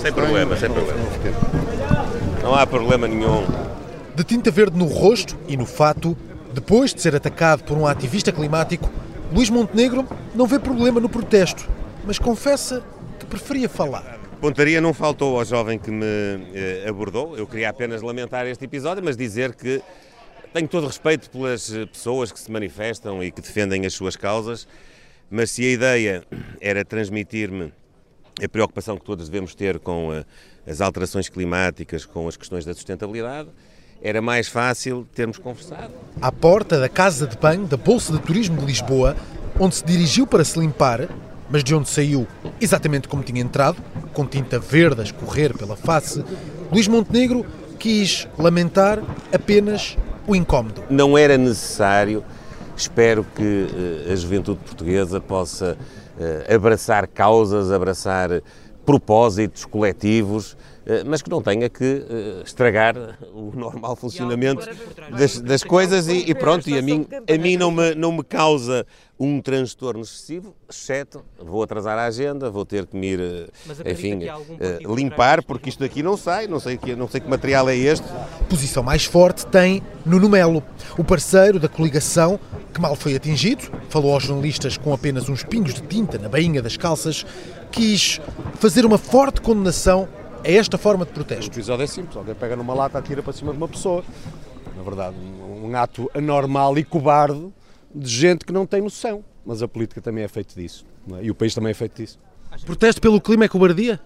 Sem problema, sem problema. Não há problema nenhum. De tinta verde no rosto e no fato, depois de ser atacado por um ativista climático, Luís Montenegro não vê problema no protesto, mas confessa que preferia falar. Pontaria não faltou ao jovem que me eh, abordou. Eu queria apenas lamentar este episódio, mas dizer que tenho todo respeito pelas eh, pessoas que se manifestam e que defendem as suas causas, mas se a ideia era transmitir-me a preocupação que todos devemos ter com eh, as alterações climáticas, com as questões da sustentabilidade, era mais fácil termos conversado. À porta da Casa de Banho da Bolsa de Turismo de Lisboa, onde se dirigiu para se limpar, mas de onde saiu exatamente como tinha entrado, com tinta verde a escorrer pela face, Luís Montenegro quis lamentar apenas o incómodo. Não era necessário, espero que uh, a juventude portuguesa possa uh, abraçar causas, abraçar propósitos coletivos, eh, mas que não tenha que eh, estragar o normal funcionamento das, das coisas e, e, pronto, e a mim, a mim não, me, não me causa um transtorno excessivo, exceto vou atrasar a agenda, vou ter que me ir, eh, enfim, limpar, porque isto daqui não sai, não sei, que, não sei que material é este. Posição mais forte tem Nuno Melo, o parceiro da coligação que mal foi atingido, falou aos jornalistas com apenas uns pingos de tinta na bainha das calças, quis fazer uma forte condenação a esta forma de protesto. O episódio é simples, alguém pega numa lata, atira para cima de uma pessoa. Na verdade, um ato anormal e cobarde de gente que não tem noção. Mas a política também é feita disso. É? E o país também é feito disso. Protesto pelo clima é cobardia?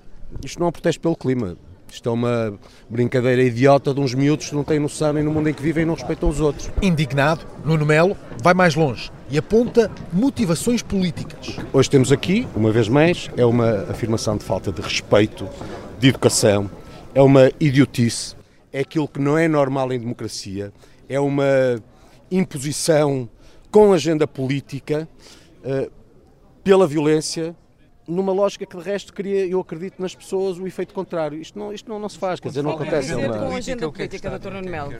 Isto não é um protesto pelo clima. Isto é uma brincadeira idiota de uns miúdos que não têm noção nem no mundo em que vivem e não respeitam os outros. Indignado, Nuno Melo vai mais longe e aponta motivações políticas. Hoje temos aqui, uma vez mais, é uma afirmação de falta de respeito, de educação, é uma idiotice, é aquilo que não é normal em democracia, é uma imposição com agenda política uh, pela violência numa lógica que de resto queria, eu acredito nas pessoas, o efeito contrário. Isto não, isto não, não se faz, quer dizer, não acontece. É uma... Com agenda política, Dr. Nuno Melo.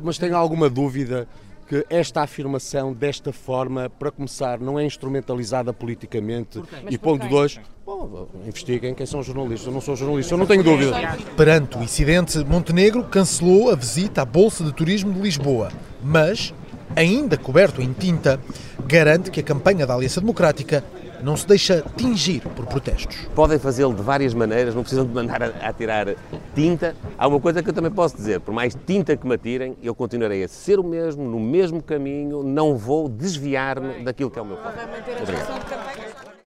Mas tenho alguma dúvida que esta afirmação, desta forma, para começar, não é instrumentalizada politicamente e ponto dois, bom, investiguem quem são os jornalistas. Eu não sou jornalista, eu não tenho dúvida. Perante o incidente, Montenegro cancelou a visita à Bolsa de Turismo de Lisboa, mas, ainda coberto em tinta, garante que a campanha da Aliança Democrática não se deixa tingir por protestos. Podem fazê-lo de várias maneiras, não precisam de mandar a, a tirar tinta. Há uma coisa que eu também posso dizer: por mais tinta que me atirem, eu continuarei a ser o mesmo, no mesmo caminho, não vou desviar-me daquilo que é o meu plano.